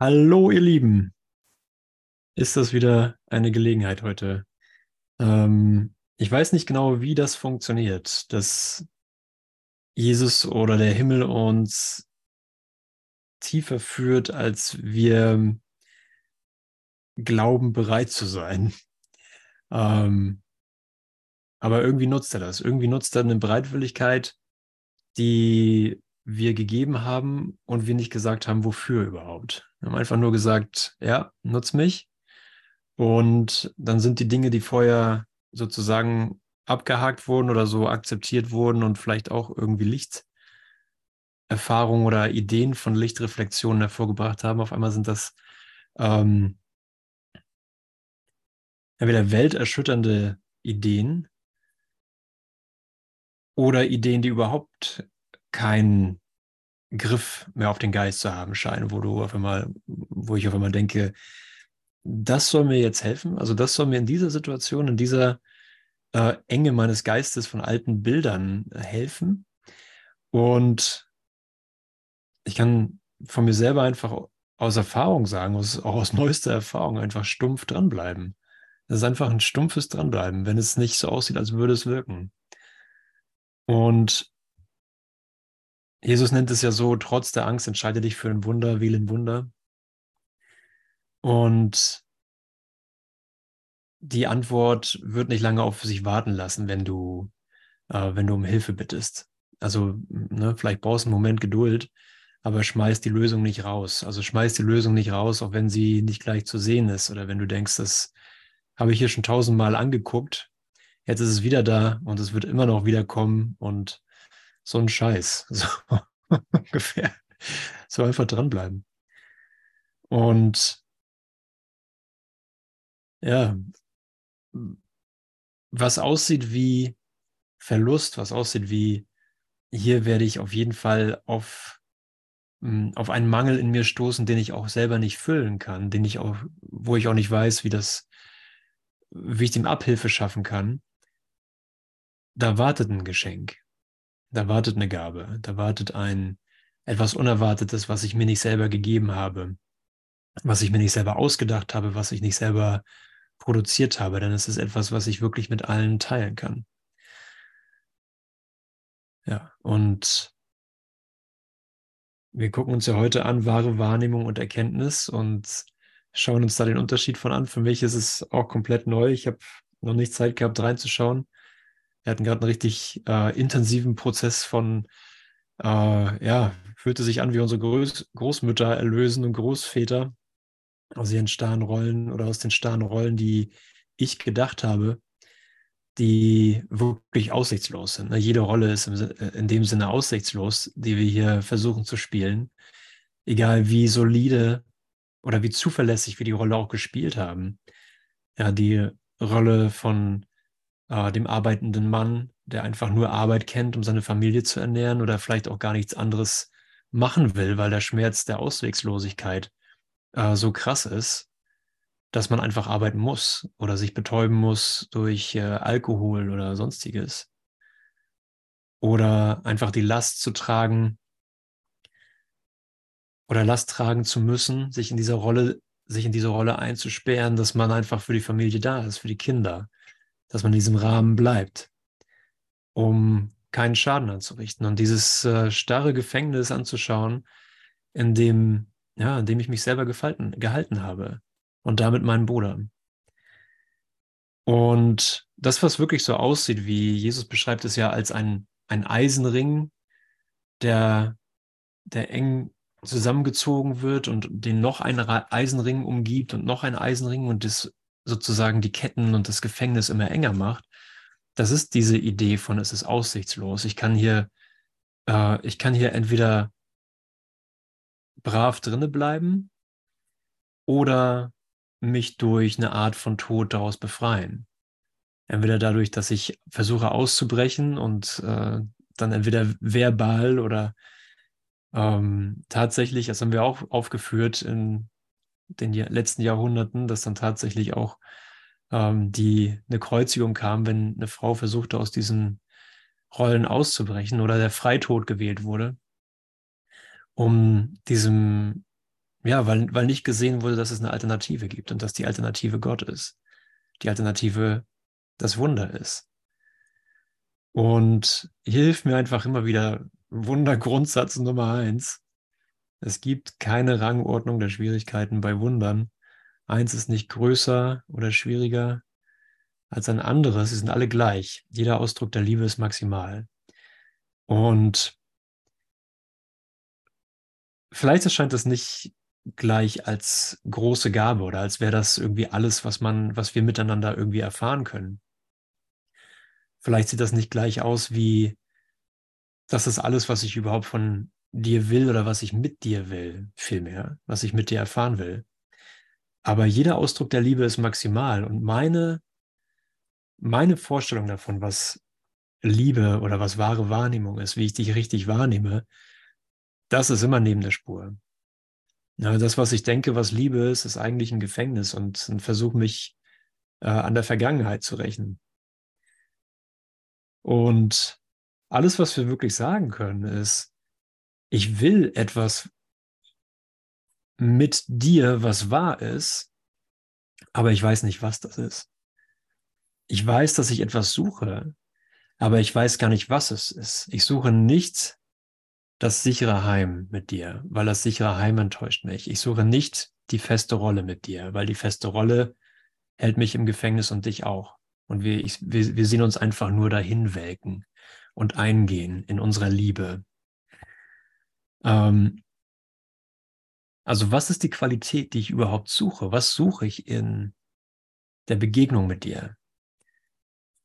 Hallo, ihr Lieben. Ist das wieder eine Gelegenheit heute? Ähm, ich weiß nicht genau, wie das funktioniert, dass Jesus oder der Himmel uns tiefer führt, als wir glauben, bereit zu sein. Ähm, aber irgendwie nutzt er das. Irgendwie nutzt er eine Bereitwilligkeit, die wir gegeben haben und wir nicht gesagt haben, wofür überhaupt. Wir haben einfach nur gesagt, ja, nutz mich. Und dann sind die Dinge, die vorher sozusagen abgehakt wurden oder so akzeptiert wurden und vielleicht auch irgendwie Lichterfahrungen oder Ideen von Lichtreflexionen hervorgebracht haben, auf einmal sind das ähm, entweder welterschütternde Ideen oder Ideen, die überhaupt keinen Griff mehr auf den Geist zu haben scheinen, wo du auf einmal, wo ich auf einmal denke, das soll mir jetzt helfen. Also das soll mir in dieser Situation, in dieser äh, Enge meines Geistes von alten Bildern helfen. Und ich kann von mir selber einfach aus Erfahrung sagen, aus, auch aus neuester Erfahrung, einfach stumpf dranbleiben. Das ist einfach ein stumpfes Dranbleiben, wenn es nicht so aussieht, als würde es wirken. Und Jesus nennt es ja so, trotz der Angst entscheide dich für ein Wunder, wähle ein Wunder. Und die Antwort wird nicht lange auf sich warten lassen, wenn du, äh, wenn du um Hilfe bittest. Also, ne, vielleicht brauchst du einen Moment Geduld, aber schmeiß die Lösung nicht raus. Also schmeiß die Lösung nicht raus, auch wenn sie nicht gleich zu sehen ist oder wenn du denkst, das habe ich hier schon tausendmal angeguckt. Jetzt ist es wieder da und es wird immer noch wiederkommen und so ein Scheiß. So ungefähr. So einfach dranbleiben. Und ja, was aussieht wie Verlust, was aussieht wie, hier werde ich auf jeden Fall auf, hm, auf einen Mangel in mir stoßen, den ich auch selber nicht füllen kann, den ich auch, wo ich auch nicht weiß, wie das, wie ich dem Abhilfe schaffen kann. Da wartet ein Geschenk. Da wartet eine Gabe. Da wartet ein etwas Unerwartetes, was ich mir nicht selber gegeben habe, was ich mir nicht selber ausgedacht habe, was ich nicht selber produziert habe, denn es ist etwas, was ich wirklich mit allen teilen kann. Ja, und wir gucken uns ja heute an, wahre Wahrnehmung und Erkenntnis und schauen uns da den Unterschied von an. Für mich ist es auch komplett neu. Ich habe noch nicht Zeit gehabt, reinzuschauen. Wir hatten gerade einen richtig äh, intensiven Prozess von, äh, ja, fühlte sich an wie unsere Groß Großmütter erlösen und Großväter aus ihren starren Rollen oder aus den starren Rollen, die ich gedacht habe, die wirklich aussichtslos sind. Ne? Jede Rolle ist in dem Sinne aussichtslos, die wir hier versuchen zu spielen. Egal wie solide oder wie zuverlässig wir die Rolle auch gespielt haben. Ja, die Rolle von äh, dem arbeitenden Mann, der einfach nur Arbeit kennt, um seine Familie zu ernähren oder vielleicht auch gar nichts anderes machen will, weil der Schmerz der Auswegslosigkeit äh, so krass ist, dass man einfach arbeiten muss oder sich betäuben muss durch äh, Alkohol oder sonstiges. Oder einfach die Last zu tragen oder Last tragen zu müssen, sich in dieser Rolle, sich in diese Rolle einzusperren, dass man einfach für die Familie da ist, für die Kinder, dass man in diesem Rahmen bleibt, um keinen Schaden anzurichten. Und dieses äh, starre Gefängnis anzuschauen, in dem ja, in dem ich mich selber gefalten, gehalten habe und damit meinen Bruder. Und das, was wirklich so aussieht, wie Jesus beschreibt es ja als ein, ein Eisenring, der, der eng zusammengezogen wird und den noch ein Eisenring umgibt und noch ein Eisenring und das sozusagen die Ketten und das Gefängnis immer enger macht. Das ist diese Idee von, es ist aussichtslos. Ich kann hier, äh, ich kann hier entweder brav drinne bleiben oder mich durch eine Art von Tod daraus befreien. Entweder dadurch, dass ich versuche auszubrechen und äh, dann entweder verbal oder ähm, tatsächlich, das haben wir auch aufgeführt in den letzten Jahrhunderten, dass dann tatsächlich auch ähm, die eine Kreuzigung kam, wenn eine Frau versuchte, aus diesen Rollen auszubrechen oder der Freitod gewählt wurde um diesem, Ja, weil, weil nicht gesehen wurde, dass es eine Alternative gibt und dass die Alternative Gott ist. Die Alternative das Wunder ist. Und hilf mir einfach immer wieder, Wundergrundsatz Nummer eins. Es gibt keine Rangordnung der Schwierigkeiten bei Wundern. Eins ist nicht größer oder schwieriger als ein anderes. Sie sind alle gleich. Jeder Ausdruck der Liebe ist maximal. Und vielleicht erscheint das nicht gleich als große Gabe oder als wäre das irgendwie alles, was man, was wir miteinander irgendwie erfahren können. Vielleicht sieht das nicht gleich aus wie, das ist alles, was ich überhaupt von dir will oder was ich mit dir will, vielmehr, was ich mit dir erfahren will. Aber jeder Ausdruck der Liebe ist maximal und meine, meine Vorstellung davon, was Liebe oder was wahre Wahrnehmung ist, wie ich dich richtig wahrnehme, das ist immer neben der Spur. Ja, das, was ich denke, was Liebe ist, ist eigentlich ein Gefängnis und ein Versuch, mich äh, an der Vergangenheit zu rächen. Und alles, was wir wirklich sagen können, ist, ich will etwas mit dir, was wahr ist, aber ich weiß nicht, was das ist. Ich weiß, dass ich etwas suche, aber ich weiß gar nicht, was es ist. Ich suche nicht das sichere Heim mit dir, weil das sichere Heim enttäuscht mich. Ich suche nicht die feste Rolle mit dir, weil die feste Rolle hält mich im Gefängnis und dich auch. Und wir, ich, wir, wir sehen uns einfach nur dahin welken und eingehen in unserer Liebe. Ähm, also was ist die Qualität, die ich überhaupt suche? Was suche ich in der Begegnung mit dir?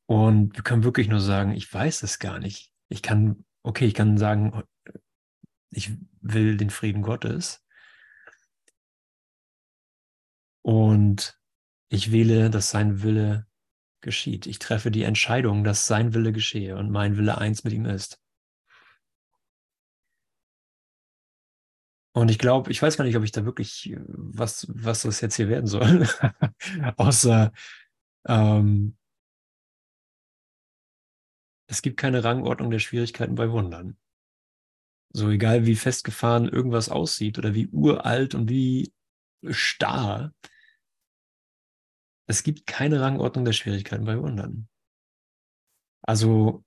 Und wir können wirklich nur sagen, ich weiß es gar nicht. Ich kann, okay, ich kann sagen, ich will den Frieden Gottes. Und ich wähle, dass sein Wille geschieht. Ich treffe die Entscheidung, dass sein Wille geschehe und mein Wille eins mit ihm ist. Und ich glaube, ich weiß gar nicht, ob ich da wirklich, was, was das jetzt hier werden soll. Außer, ähm, es gibt keine Rangordnung der Schwierigkeiten bei Wundern. So egal wie festgefahren irgendwas aussieht oder wie uralt und wie starr, es gibt keine Rangordnung der Schwierigkeiten bei Wundern. Also,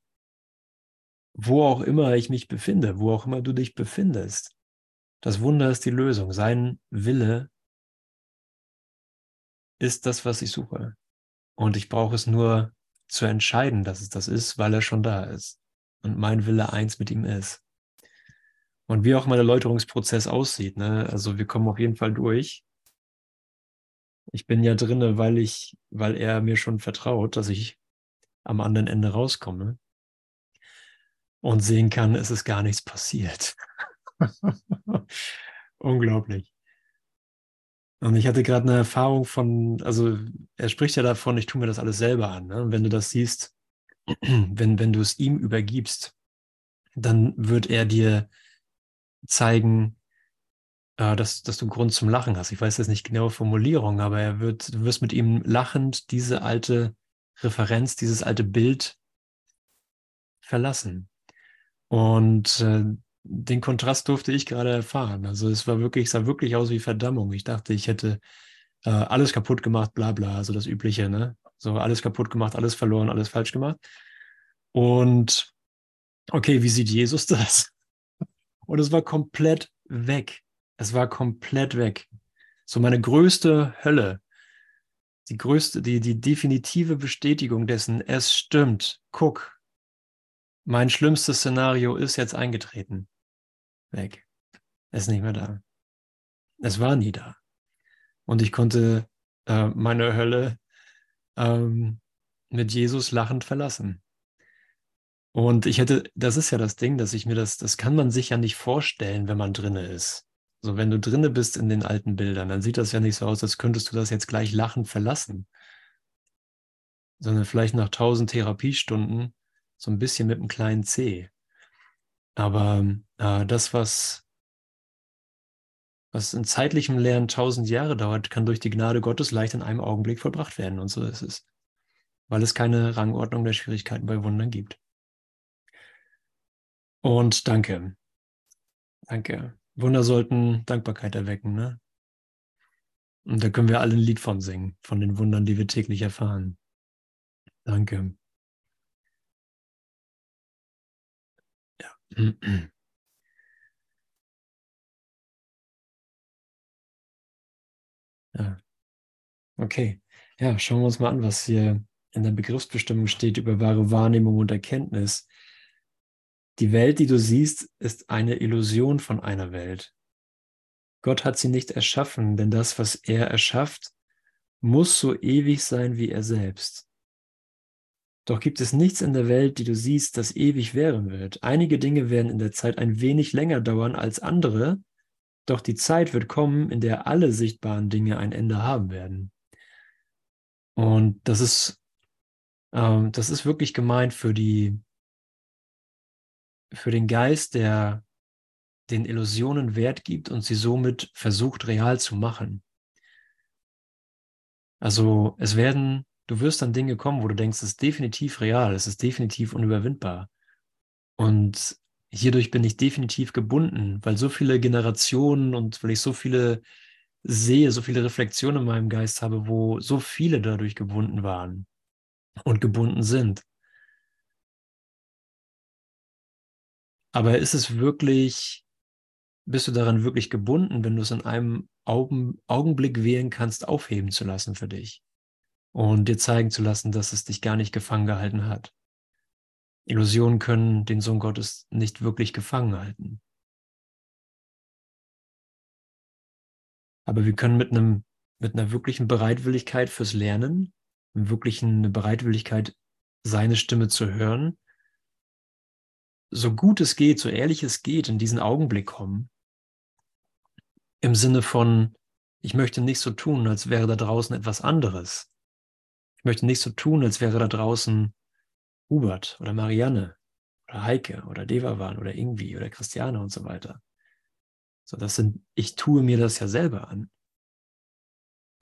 wo auch immer ich mich befinde, wo auch immer du dich befindest, das Wunder ist die Lösung. Sein Wille ist das, was ich suche. Und ich brauche es nur zu entscheiden, dass es das ist, weil er schon da ist. Und mein Wille eins mit ihm ist. Und wie auch mal der Läuterungsprozess aussieht, ne? also wir kommen auf jeden Fall durch. Ich bin ja drinne, weil ich, weil er mir schon vertraut, dass ich am anderen Ende rauskomme und sehen kann, es ist gar nichts passiert. Unglaublich. Und ich hatte gerade eine Erfahrung von, also er spricht ja davon, ich tue mir das alles selber an. Ne? Und wenn du das siehst, wenn, wenn du es ihm übergibst, dann wird er dir zeigen, äh, dass, dass du Grund zum Lachen hast. Ich weiß jetzt nicht genaue Formulierung, aber er wird, du wirst mit ihm lachend diese alte Referenz, dieses alte Bild verlassen. Und äh, den Kontrast durfte ich gerade erfahren. Also es war wirklich, sah wirklich aus wie Verdammung. Ich dachte, ich hätte äh, alles kaputt gemacht, bla bla, also das Übliche, ne? So alles kaputt gemacht, alles verloren, alles falsch gemacht. Und okay, wie sieht Jesus das? Und es war komplett weg. Es war komplett weg. So meine größte Hölle, die größte, die, die definitive Bestätigung dessen, es stimmt. Guck, mein schlimmstes Szenario ist jetzt eingetreten. Weg. Ist nicht mehr da. Es war nie da. Und ich konnte äh, meine Hölle ähm, mit Jesus lachend verlassen. Und ich hätte, das ist ja das Ding, dass ich mir das, das kann man sich ja nicht vorstellen, wenn man drinne ist. So, wenn du drinne bist in den alten Bildern, dann sieht das ja nicht so aus, als könntest du das jetzt gleich lachend verlassen. Sondern vielleicht nach tausend Therapiestunden so ein bisschen mit einem kleinen C. Aber äh, das, was, was in zeitlichem Lernen tausend Jahre dauert, kann durch die Gnade Gottes leicht in einem Augenblick vollbracht werden. Und so ist es. Weil es keine Rangordnung der Schwierigkeiten bei Wundern gibt. Und danke. Danke. Wunder sollten Dankbarkeit erwecken, ne? Und da können wir alle ein Lied von singen, von den Wundern, die wir täglich erfahren. Danke. Ja. Okay. Ja, schauen wir uns mal an, was hier in der Begriffsbestimmung steht über wahre Wahrnehmung und Erkenntnis. Die Welt, die du siehst, ist eine Illusion von einer Welt. Gott hat sie nicht erschaffen, denn das, was er erschafft, muss so ewig sein wie er selbst. Doch gibt es nichts in der Welt, die du siehst, das ewig währen wird. Einige Dinge werden in der Zeit ein wenig länger dauern als andere, doch die Zeit wird kommen, in der alle sichtbaren Dinge ein Ende haben werden. Und das ist, ähm, das ist wirklich gemeint für die, für den Geist, der den Illusionen Wert gibt und sie somit versucht real zu machen. Also es werden, du wirst an Dinge kommen, wo du denkst, es ist definitiv real, es ist definitiv unüberwindbar. Und hierdurch bin ich definitiv gebunden, weil so viele Generationen und weil ich so viele sehe, so viele Reflexionen in meinem Geist habe, wo so viele dadurch gebunden waren und gebunden sind. Aber ist es wirklich, bist du daran wirklich gebunden, wenn du es in einem Augen, Augenblick wählen kannst, aufheben zu lassen für dich und dir zeigen zu lassen, dass es dich gar nicht gefangen gehalten hat? Illusionen können den Sohn Gottes nicht wirklich gefangen halten. Aber wir können mit einem, mit einer wirklichen Bereitwilligkeit fürs Lernen, einer wirklichen Bereitwilligkeit, seine Stimme zu hören, so gut es geht, so ehrlich es geht, in diesen Augenblick kommen. Im Sinne von, ich möchte nicht so tun, als wäre da draußen etwas anderes. Ich möchte nicht so tun, als wäre da draußen Hubert oder Marianne oder Heike oder Devavan oder Ingvi oder Christiane und so weiter. So, das sind, ich tue mir das ja selber an.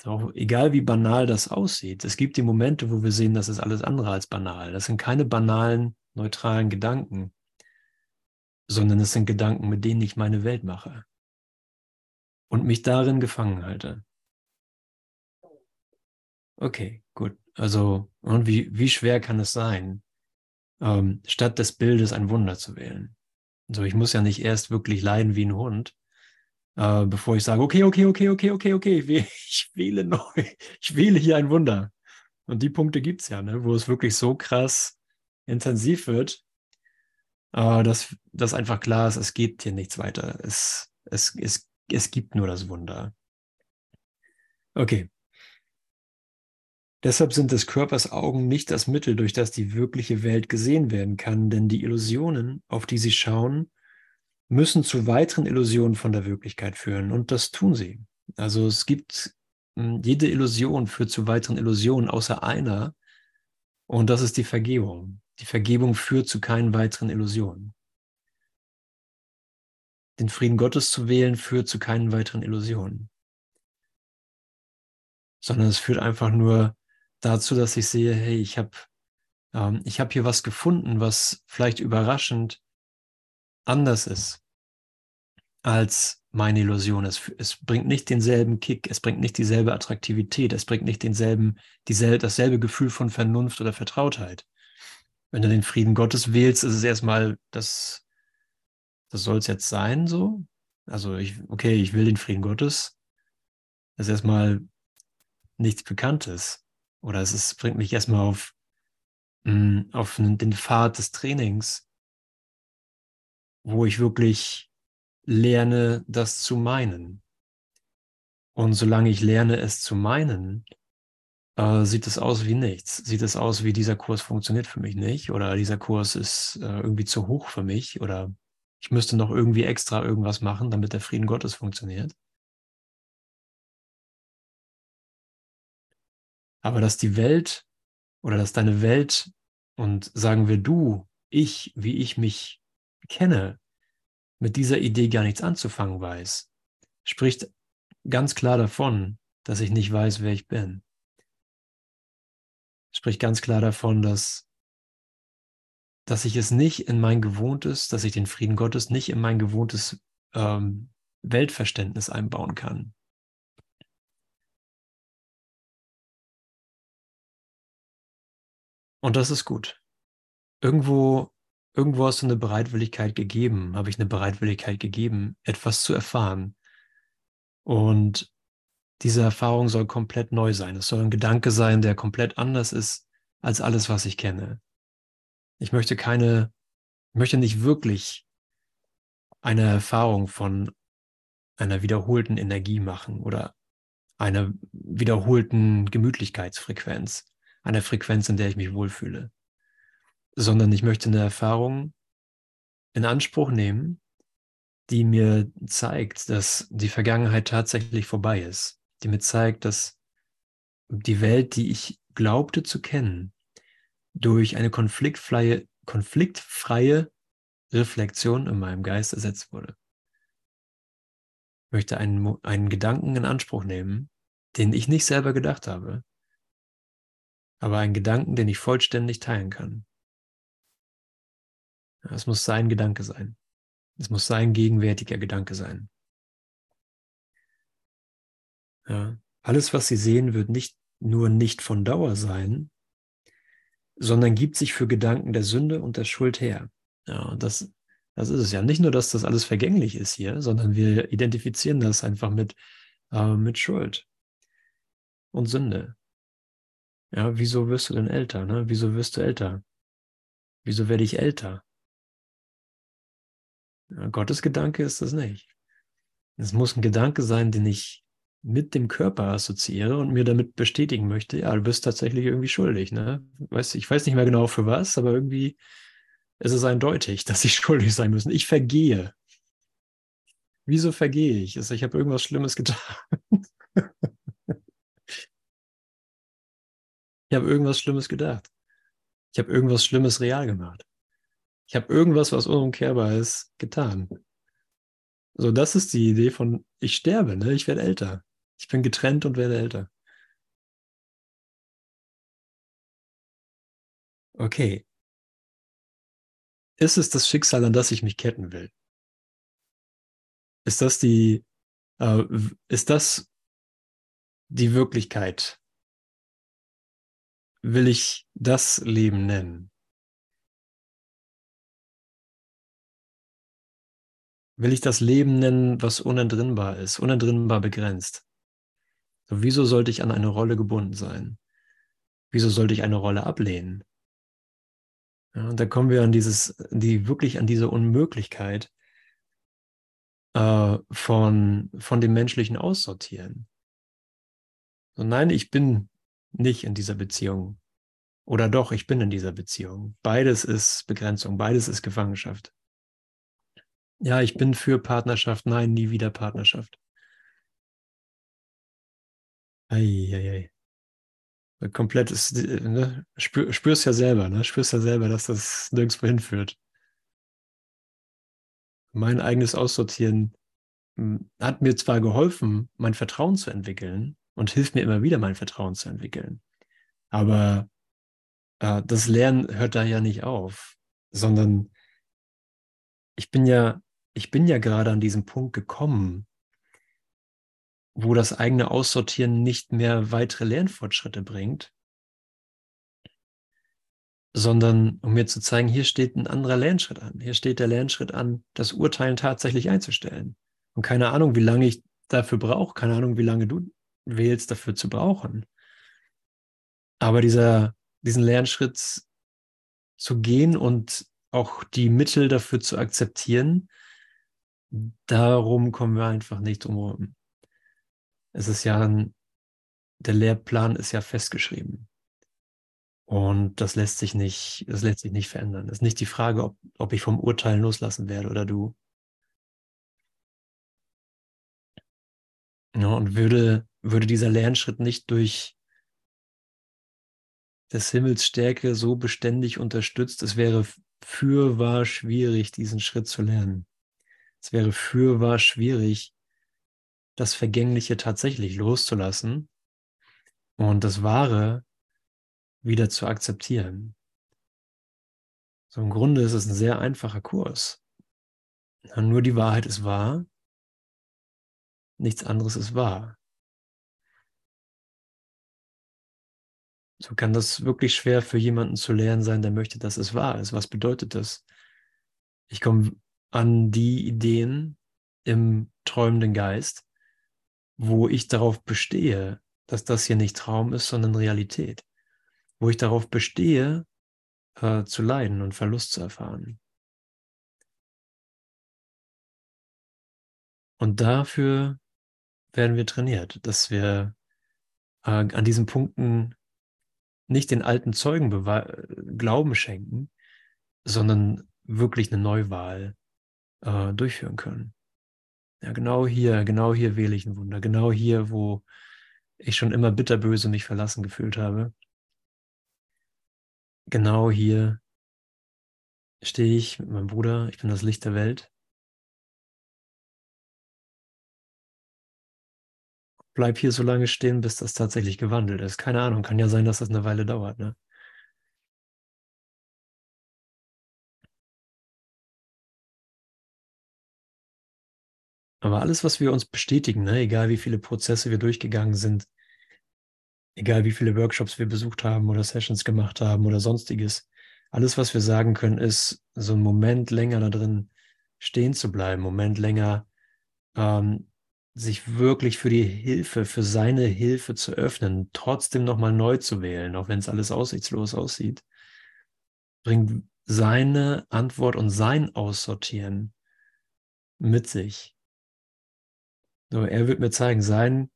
Auch egal wie banal das aussieht, es gibt die Momente, wo wir sehen, das ist alles andere als banal. Das sind keine banalen, neutralen Gedanken, sondern es sind Gedanken, mit denen ich meine Welt mache und mich darin gefangen halte. Okay, gut. Also, und wie, wie schwer kann es sein, ähm, statt des Bildes ein Wunder zu wählen? So, ich muss ja nicht erst wirklich leiden wie ein Hund, äh, bevor ich sage, okay, okay, okay, okay, okay, okay, ich wähle neu, ich wähle hier ein Wunder. Und die Punkte gibt es ja, ne, wo es wirklich so krass intensiv wird, äh, dass, dass einfach klar ist, es geht hier nichts weiter. Es, es, es, es gibt nur das Wunder. Okay. Deshalb sind des Körpers Augen nicht das Mittel, durch das die wirkliche Welt gesehen werden kann, denn die Illusionen, auf die sie schauen, müssen zu weiteren Illusionen von der Wirklichkeit führen. Und das tun sie. Also es gibt, hm, jede Illusion führt zu weiteren Illusionen, außer einer. Und das ist die Vergebung. Die Vergebung führt zu keinen weiteren Illusionen. Den Frieden Gottes zu wählen führt zu keinen weiteren Illusionen. Sondern es führt einfach nur dazu, dass ich sehe, hey, ich habe ähm, ich hab hier was gefunden, was vielleicht überraschend anders ist als meine Illusion. Es, es bringt nicht denselben Kick, es bringt nicht dieselbe Attraktivität, es bringt nicht denselben, dieselbe, dasselbe Gefühl von Vernunft oder Vertrautheit. Wenn du den Frieden Gottes wählst, ist es erstmal, das, das soll es jetzt sein, so. Also ich, okay, ich will den Frieden Gottes. Das ist erstmal nichts Bekanntes. Oder es ist, bringt mich erstmal auf, mm, auf den Pfad des Trainings wo ich wirklich lerne, das zu meinen. Und solange ich lerne, es zu meinen, äh, sieht es aus wie nichts. Sieht es aus wie dieser Kurs funktioniert für mich nicht oder dieser Kurs ist äh, irgendwie zu hoch für mich oder ich müsste noch irgendwie extra irgendwas machen, damit der Frieden Gottes funktioniert. Aber dass die Welt oder dass deine Welt und sagen wir du, ich, wie ich mich kenne, mit dieser Idee gar nichts anzufangen weiß, spricht ganz klar davon, dass ich nicht weiß, wer ich bin. Spricht ganz klar davon, dass, dass ich es nicht in mein gewohntes, dass ich den Frieden Gottes nicht in mein gewohntes ähm, Weltverständnis einbauen kann. Und das ist gut. Irgendwo, irgendwo hast du eine Bereitwilligkeit gegeben, habe ich eine Bereitwilligkeit gegeben, etwas zu erfahren. Und diese Erfahrung soll komplett neu sein. Es soll ein Gedanke sein, der komplett anders ist als alles, was ich kenne. Ich möchte keine, ich möchte nicht wirklich eine Erfahrung von einer wiederholten Energie machen oder einer wiederholten Gemütlichkeitsfrequenz, einer Frequenz, in der ich mich wohlfühle, sondern ich möchte eine Erfahrung in Anspruch nehmen, die mir zeigt, dass die Vergangenheit tatsächlich vorbei ist, die mir zeigt, dass die Welt, die ich glaubte zu kennen, durch eine konfliktfreie, konfliktfreie Reflexion in meinem Geist ersetzt wurde. Ich möchte einen, einen Gedanken in Anspruch nehmen, den ich nicht selber gedacht habe, aber einen Gedanken, den ich vollständig teilen kann. Es muss sein Gedanke sein. Es muss sein gegenwärtiger Gedanke sein. Ja. Alles, was Sie sehen, wird nicht nur nicht von Dauer sein, sondern gibt sich für Gedanken der Sünde und der Schuld her. Ja, das, das ist es ja. Nicht nur, dass das alles vergänglich ist hier, sondern wir identifizieren das einfach mit, äh, mit Schuld und Sünde. Ja, wieso wirst du denn älter? Ne? Wieso wirst du älter? Wieso werde ich älter? Ja, Gottes Gedanke ist das nicht. Es muss ein Gedanke sein, den ich mit dem Körper assoziiere und mir damit bestätigen möchte, ja, du bist tatsächlich irgendwie schuldig. Ne? Weiß, ich weiß nicht mehr genau für was, aber irgendwie ist es eindeutig, dass ich schuldig sein muss. Ich vergehe. Wieso vergehe ich? Also ich habe irgendwas Schlimmes getan. ich habe irgendwas Schlimmes gedacht. Ich habe irgendwas Schlimmes real gemacht. Ich habe irgendwas, was unumkehrbar ist, getan. So, das ist die Idee von, ich sterbe, ne? ich werde älter. Ich bin getrennt und werde älter. Okay. Ist es das Schicksal, an das ich mich ketten will? Ist das die, äh, ist das die Wirklichkeit? Will ich das Leben nennen? will ich das Leben nennen, was unentrinnbar ist, unentrinnbar begrenzt. So, wieso sollte ich an eine Rolle gebunden sein? Wieso sollte ich eine Rolle ablehnen? Ja, und da kommen wir an dieses, die wirklich an diese Unmöglichkeit äh, von, von dem menschlichen Aussortieren. So, nein, ich bin nicht in dieser Beziehung. Oder doch, ich bin in dieser Beziehung. Beides ist Begrenzung, beides ist Gefangenschaft. Ja, ich bin für Partnerschaft. Nein, nie wieder Partnerschaft. Eieiei. Komplett ist, ne? Spür, spürst ja selber, ne? Spürst ja selber, dass das nirgendwo hinführt. Mein eigenes Aussortieren hm, hat mir zwar geholfen, mein Vertrauen zu entwickeln und hilft mir immer wieder, mein Vertrauen zu entwickeln. Aber äh, das Lernen hört da ja nicht auf, sondern ich bin ja ich bin ja gerade an diesem Punkt gekommen, wo das eigene Aussortieren nicht mehr weitere Lernfortschritte bringt, sondern um mir zu zeigen, hier steht ein anderer Lernschritt an. Hier steht der Lernschritt an, das Urteilen tatsächlich einzustellen. Und keine Ahnung, wie lange ich dafür brauche, keine Ahnung, wie lange du wählst, dafür zu brauchen. Aber dieser, diesen Lernschritt zu gehen und auch die Mittel dafür zu akzeptieren, darum kommen wir einfach nicht drum herum. Es ist ja ein, der Lehrplan ist ja festgeschrieben. Und das lässt sich nicht, das lässt sich nicht verändern. Es ist nicht die Frage, ob, ob ich vom Urteil loslassen werde oder du. Ja, und würde, würde dieser Lernschritt nicht durch des Himmels Stärke so beständig unterstützt, es wäre fürwahr schwierig, diesen Schritt zu lernen. Es wäre fürwahr schwierig, das Vergängliche tatsächlich loszulassen und das Wahre wieder zu akzeptieren. So im Grunde ist es ein sehr einfacher Kurs. Nur die Wahrheit ist wahr, nichts anderes ist wahr. So kann das wirklich schwer für jemanden zu lernen sein, der möchte, dass es wahr ist. Was bedeutet das? Ich komme an die Ideen im träumenden Geist, wo ich darauf bestehe, dass das hier nicht Traum ist, sondern Realität. Wo ich darauf bestehe, äh, zu leiden und Verlust zu erfahren. Und dafür werden wir trainiert, dass wir äh, an diesen Punkten nicht den alten Zeugen Glauben schenken, sondern wirklich eine Neuwahl äh, durchführen können. Ja, genau hier, genau hier wähle ich ein Wunder. Genau hier, wo ich schon immer bitterböse mich verlassen gefühlt habe. Genau hier stehe ich mit meinem Bruder. Ich bin das Licht der Welt. Bleib hier so lange stehen, bis das tatsächlich gewandelt ist. Keine Ahnung, kann ja sein, dass das eine Weile dauert. Ne? Aber alles, was wir uns bestätigen, ne, egal wie viele Prozesse wir durchgegangen sind, egal wie viele Workshops wir besucht haben oder Sessions gemacht haben oder sonstiges, alles, was wir sagen können, ist, so einen Moment länger da drin stehen zu bleiben, Moment länger ähm, sich wirklich für die Hilfe, für seine Hilfe zu öffnen, trotzdem nochmal neu zu wählen, auch wenn es alles aussichtslos aussieht, bringt seine Antwort und sein Aussortieren mit sich. So, er wird mir zeigen, sein,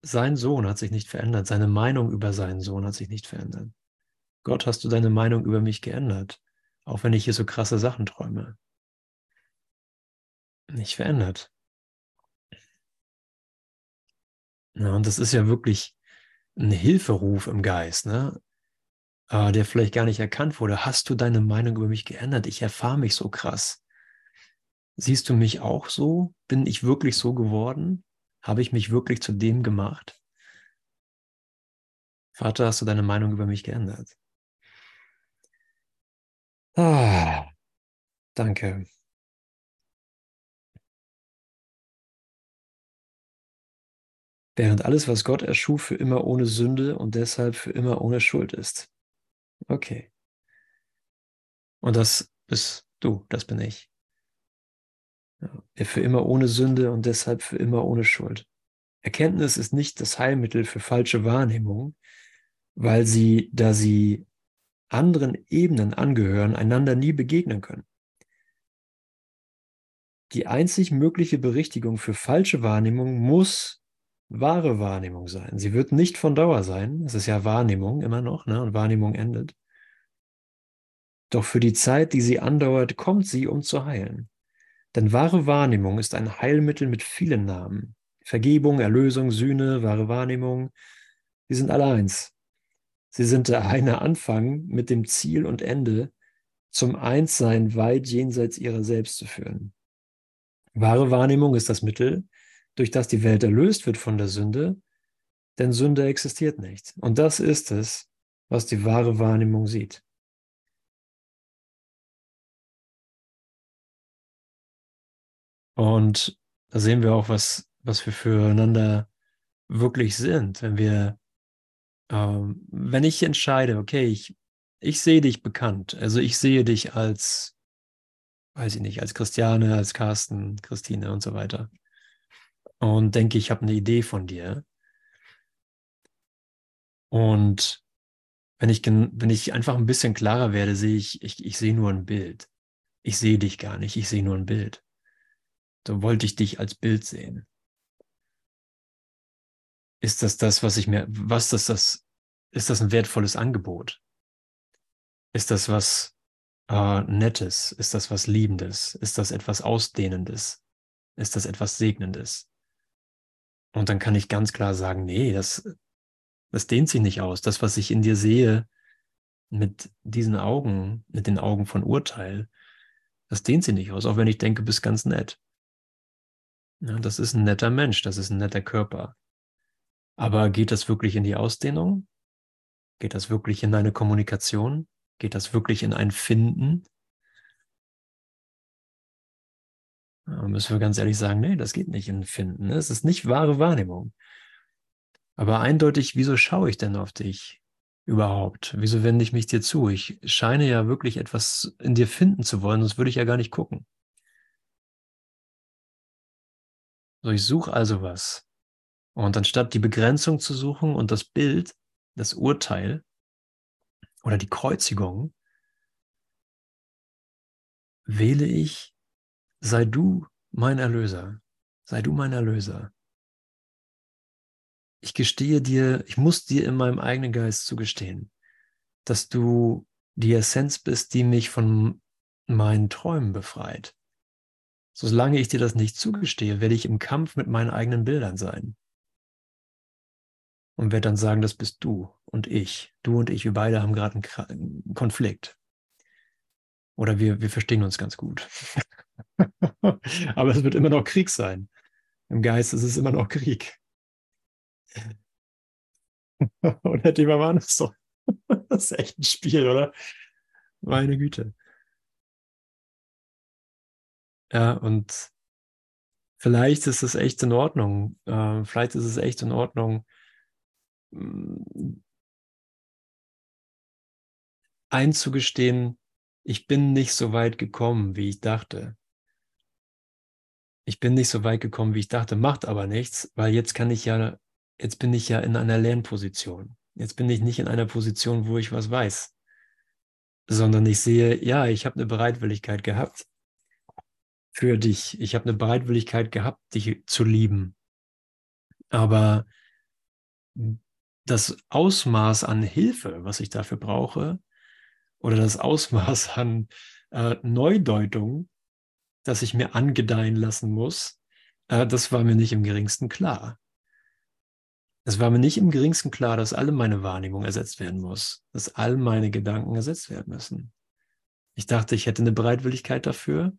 sein Sohn hat sich nicht verändert, seine Meinung über seinen Sohn hat sich nicht verändert. Gott, hast du deine Meinung über mich geändert, auch wenn ich hier so krasse Sachen träume. Nicht verändert. Ja, und das ist ja wirklich ein Hilferuf im Geist, ne? Äh, der vielleicht gar nicht erkannt wurde. Hast du deine Meinung über mich geändert? Ich erfahre mich so krass. Siehst du mich auch so? Bin ich wirklich so geworden? Habe ich mich wirklich zu dem gemacht? Vater, hast du deine Meinung über mich geändert? Ah, danke. Während alles, was Gott erschuf, für immer ohne Sünde und deshalb für immer ohne Schuld ist. Okay. Und das bist du, das bin ich. Ja, für immer ohne Sünde und deshalb für immer ohne Schuld. Erkenntnis ist nicht das Heilmittel für falsche Wahrnehmung, weil sie, da sie anderen Ebenen angehören, einander nie begegnen können. Die einzig mögliche Berichtigung für falsche Wahrnehmung muss wahre Wahrnehmung sein. Sie wird nicht von Dauer sein. Es ist ja Wahrnehmung immer noch, ne? Und Wahrnehmung endet. Doch für die Zeit, die sie andauert, kommt sie, um zu heilen. Denn wahre Wahrnehmung ist ein Heilmittel mit vielen Namen. Vergebung, Erlösung, Sühne, wahre Wahrnehmung, die sind alle eins. Sie sind der eine Anfang mit dem Ziel und Ende, zum Einssein weit jenseits ihrer selbst zu führen. Wahre Wahrnehmung ist das Mittel, durch das die Welt erlöst wird von der Sünde, denn Sünde existiert nicht. Und das ist es, was die wahre Wahrnehmung sieht. Und da sehen wir auch, was, was wir füreinander wirklich sind, wenn wir, ähm, wenn ich entscheide, okay, ich, ich sehe dich bekannt, also ich sehe dich als, weiß ich nicht, als Christiane, als Carsten, Christine und so weiter. Und denke, ich habe eine Idee von dir. Und wenn ich, wenn ich einfach ein bisschen klarer werde, sehe ich, ich, ich sehe nur ein Bild. Ich sehe dich gar nicht, ich sehe nur ein Bild. Da wollte ich dich als Bild sehen. Ist das das, was ich mir, was das, das, ist das ein wertvolles Angebot? Ist das was äh, Nettes? Ist das was Liebendes? Ist das etwas Ausdehnendes? Ist das etwas Segnendes? Und dann kann ich ganz klar sagen, nee, das, das dehnt sich nicht aus. Das, was ich in dir sehe, mit diesen Augen, mit den Augen von Urteil, das dehnt sich nicht aus, auch wenn ich denke, du bist ganz nett. Ja, das ist ein netter Mensch, das ist ein netter Körper. Aber geht das wirklich in die Ausdehnung? Geht das wirklich in eine Kommunikation? Geht das wirklich in ein Finden? Da müssen wir ganz ehrlich sagen, nee, das geht nicht in Finden. Es ist nicht wahre Wahrnehmung. Aber eindeutig, wieso schaue ich denn auf dich überhaupt? Wieso wende ich mich dir zu? Ich scheine ja wirklich etwas in dir finden zu wollen, sonst würde ich ja gar nicht gucken. So, ich suche also was. Und anstatt die Begrenzung zu suchen und das Bild, das Urteil oder die Kreuzigung, wähle ich, sei du mein Erlöser, sei du mein Erlöser. Ich gestehe dir, ich muss dir in meinem eigenen Geist zugestehen, dass du die Essenz bist, die mich von meinen Träumen befreit. Solange ich dir das nicht zugestehe, werde ich im Kampf mit meinen eigenen Bildern sein. Und werde dann sagen, das bist du und ich. Du und ich, wir beide haben gerade einen Konflikt. Oder wir, wir verstehen uns ganz gut. Aber es wird immer noch Krieg sein. Im Geist ist es immer noch Krieg. oder Thema waren es doch. Das ist echt ein Spiel, oder? Meine Güte. Ja, und vielleicht ist es echt in Ordnung. Äh, vielleicht ist es echt in Ordnung, mm, einzugestehen, ich bin nicht so weit gekommen, wie ich dachte. Ich bin nicht so weit gekommen, wie ich dachte, macht aber nichts, weil jetzt kann ich ja, jetzt bin ich ja in einer Lernposition. Jetzt bin ich nicht in einer Position, wo ich was weiß, sondern ich sehe, ja, ich habe eine Bereitwilligkeit gehabt für dich. Ich habe eine Bereitwilligkeit gehabt, dich zu lieben. Aber das Ausmaß an Hilfe, was ich dafür brauche, oder das Ausmaß an äh, Neudeutung, das ich mir angedeihen lassen muss, äh, das war mir nicht im geringsten klar. Es war mir nicht im geringsten klar, dass alle meine Wahrnehmung ersetzt werden muss, dass all meine Gedanken ersetzt werden müssen. Ich dachte, ich hätte eine Bereitwilligkeit dafür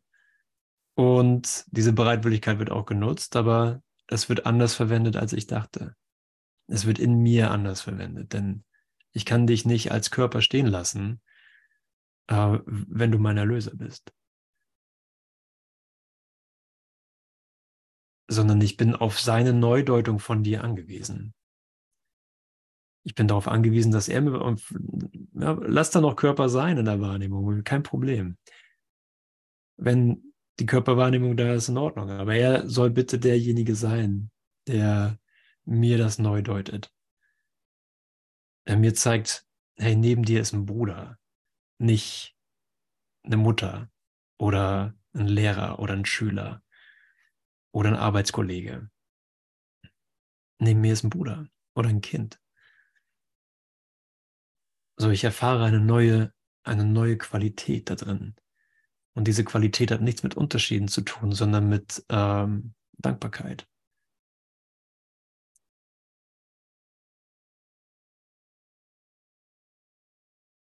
und diese Bereitwilligkeit wird auch genutzt, aber es wird anders verwendet, als ich dachte. Es wird in mir anders verwendet, denn ich kann dich nicht als Körper stehen lassen, äh, wenn du mein Erlöser bist. Sondern ich bin auf seine Neudeutung von dir angewiesen. Ich bin darauf angewiesen, dass er mir, ja, lass da noch Körper sein in der Wahrnehmung, kein Problem. Wenn die Körperwahrnehmung da ist, in Ordnung. Aber er soll bitte derjenige sein, der mir das neu deutet. Er mir zeigt, hey, neben dir ist ein Bruder nicht eine Mutter oder ein Lehrer oder ein Schüler oder ein Arbeitskollege. Neben mir ist ein Bruder oder ein Kind. So, ich erfahre eine neue, eine neue Qualität da drin. Und diese Qualität hat nichts mit Unterschieden zu tun, sondern mit ähm, Dankbarkeit.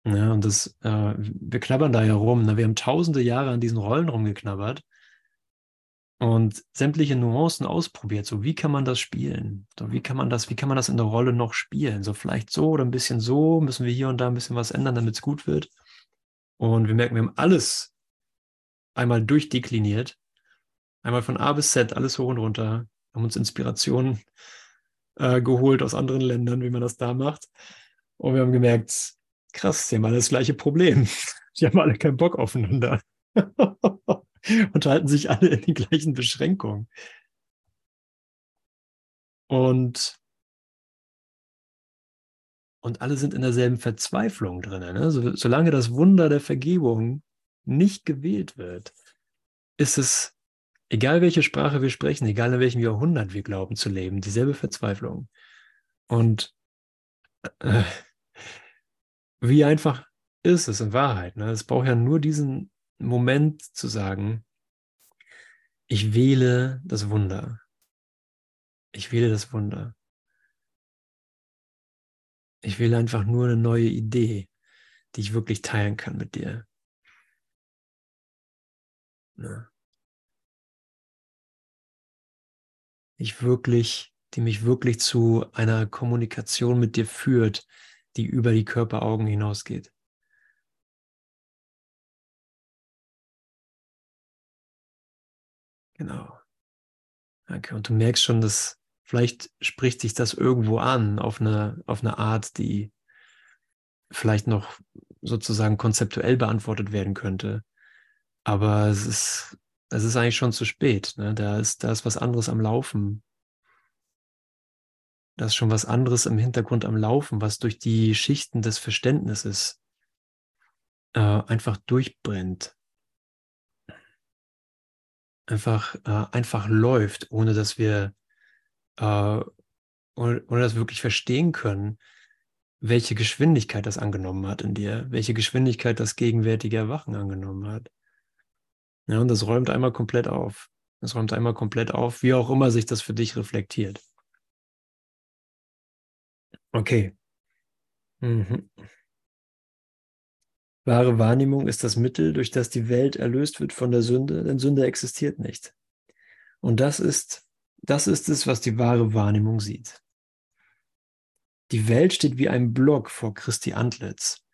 Ja, und das, äh, wir knabbern da ja rum. Ne? Wir haben tausende Jahre an diesen Rollen rumgeknabbert und sämtliche Nuancen ausprobiert. So, wie kann man das spielen? So, wie kann man das, wie kann man das in der Rolle noch spielen? So, vielleicht so oder ein bisschen so, müssen wir hier und da ein bisschen was ändern, damit es gut wird. Und wir merken, wir haben alles einmal durchdekliniert, einmal von A bis Z, alles hoch und runter, haben uns Inspirationen äh, geholt aus anderen Ländern, wie man das da macht. Und wir haben gemerkt, krass, die haben alle das gleiche Problem. Die haben alle keinen Bock aufeinander. und halten sich alle in den gleichen Beschränkungen. Und, und alle sind in derselben Verzweiflung drin. Ne? So, solange das Wunder der Vergebung nicht gewählt wird, ist es, egal welche Sprache wir sprechen, egal in welchem Jahrhundert wir glauben zu leben, dieselbe Verzweiflung. Und äh, wie einfach ist es in Wahrheit? Ne? Es braucht ja nur diesen Moment zu sagen, ich wähle das Wunder. Ich wähle das Wunder. Ich wähle einfach nur eine neue Idee, die ich wirklich teilen kann mit dir. Ne? Ich wirklich, die mich wirklich zu einer Kommunikation mit dir führt, die über die Körperaugen hinausgeht. Genau. Danke. Und du merkst schon, dass Vielleicht spricht sich das irgendwo an auf eine, auf eine Art, die vielleicht noch sozusagen konzeptuell beantwortet werden könnte. Aber es ist, es ist eigentlich schon zu spät. Ne? Da, ist, da ist was anderes am Laufen. Da ist schon was anderes im Hintergrund am Laufen, was durch die Schichten des Verständnisses äh, einfach durchbrennt. Einfach, äh, einfach läuft, ohne dass wir, äh, ohne, ohne dass wir wirklich verstehen können, welche Geschwindigkeit das angenommen hat in dir, welche Geschwindigkeit das gegenwärtige Erwachen angenommen hat. Ja, und das räumt einmal komplett auf. Das räumt einmal komplett auf, wie auch immer sich das für dich reflektiert. Okay. Mhm. Wahre Wahrnehmung ist das Mittel, durch das die Welt erlöst wird von der Sünde, denn Sünde existiert nicht. Und das ist, das ist es, was die wahre Wahrnehmung sieht. Die Welt steht wie ein Block vor Christi Antlitz.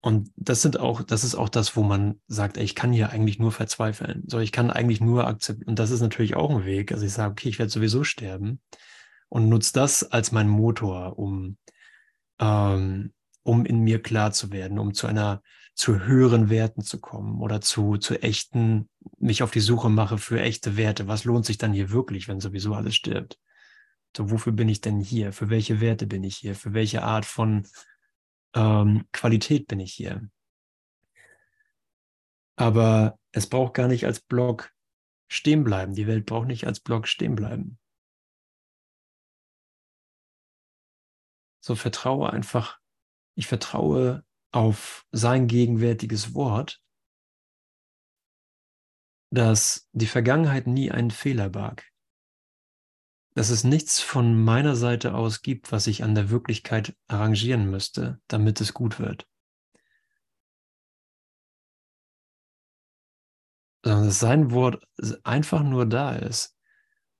Und das sind auch, das ist auch das, wo man sagt, ey, ich kann hier eigentlich nur verzweifeln. So, ich kann eigentlich nur akzeptieren. Und das ist natürlich auch ein Weg. Also ich sage, okay, ich werde sowieso sterben und nutze das als mein Motor, um, ähm, um in mir klar zu werden, um zu einer, zu höheren Werten zu kommen oder zu, zu echten, mich auf die Suche mache für echte Werte. Was lohnt sich dann hier wirklich, wenn sowieso alles stirbt? So, wofür bin ich denn hier? Für welche Werte bin ich hier? Für welche Art von ähm, Qualität bin ich hier? Aber es braucht gar nicht als Block stehen bleiben. Die Welt braucht nicht als Block stehen bleiben. So vertraue einfach, ich vertraue auf sein gegenwärtiges Wort, dass die Vergangenheit nie einen Fehler barg dass es nichts von meiner Seite aus gibt, was ich an der Wirklichkeit arrangieren müsste, damit es gut wird. Sondern dass sein Wort einfach nur da ist,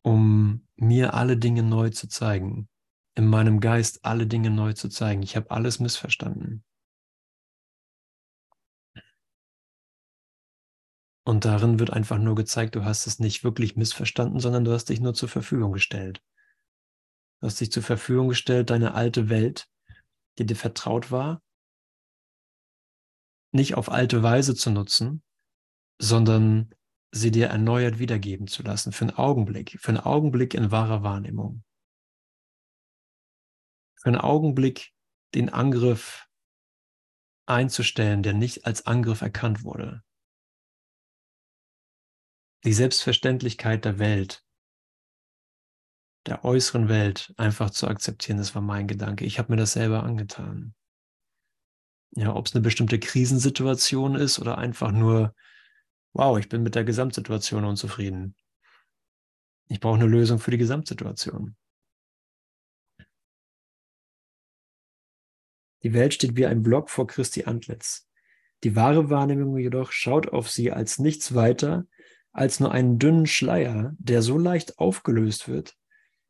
um mir alle Dinge neu zu zeigen, in meinem Geist alle Dinge neu zu zeigen. Ich habe alles missverstanden. Und darin wird einfach nur gezeigt, du hast es nicht wirklich missverstanden, sondern du hast dich nur zur Verfügung gestellt. Du hast dich zur Verfügung gestellt, deine alte Welt, die dir vertraut war, nicht auf alte Weise zu nutzen, sondern sie dir erneuert wiedergeben zu lassen, für einen Augenblick, für einen Augenblick in wahrer Wahrnehmung. Für einen Augenblick den Angriff einzustellen, der nicht als Angriff erkannt wurde die Selbstverständlichkeit der Welt, der äußeren Welt einfach zu akzeptieren, das war mein Gedanke. Ich habe mir das selber angetan. Ja, ob es eine bestimmte Krisensituation ist oder einfach nur, wow, ich bin mit der Gesamtsituation unzufrieden. Ich brauche eine Lösung für die Gesamtsituation. Die Welt steht wie ein Block vor Christi Antlitz. Die wahre Wahrnehmung jedoch schaut auf sie als nichts weiter als nur einen dünnen Schleier, der so leicht aufgelöst wird,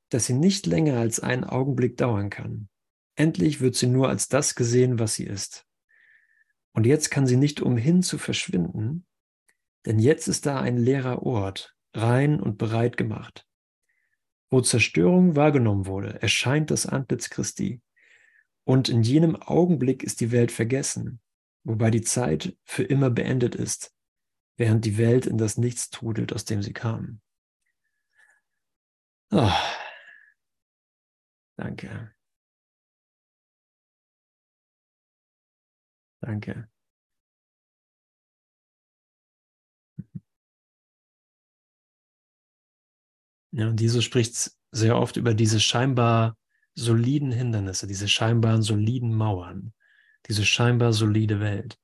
dass sie nicht länger als einen Augenblick dauern kann. Endlich wird sie nur als das gesehen, was sie ist. Und jetzt kann sie nicht umhin zu verschwinden, denn jetzt ist da ein leerer Ort, rein und bereit gemacht. Wo Zerstörung wahrgenommen wurde, erscheint das Antlitz Christi. Und in jenem Augenblick ist die Welt vergessen, wobei die Zeit für immer beendet ist während die Welt in das Nichts trudelt, aus dem sie kam. Oh. Danke. Danke. Ja, und Jesus spricht sehr oft über diese scheinbar soliden Hindernisse, diese scheinbaren soliden Mauern, diese scheinbar solide Welt.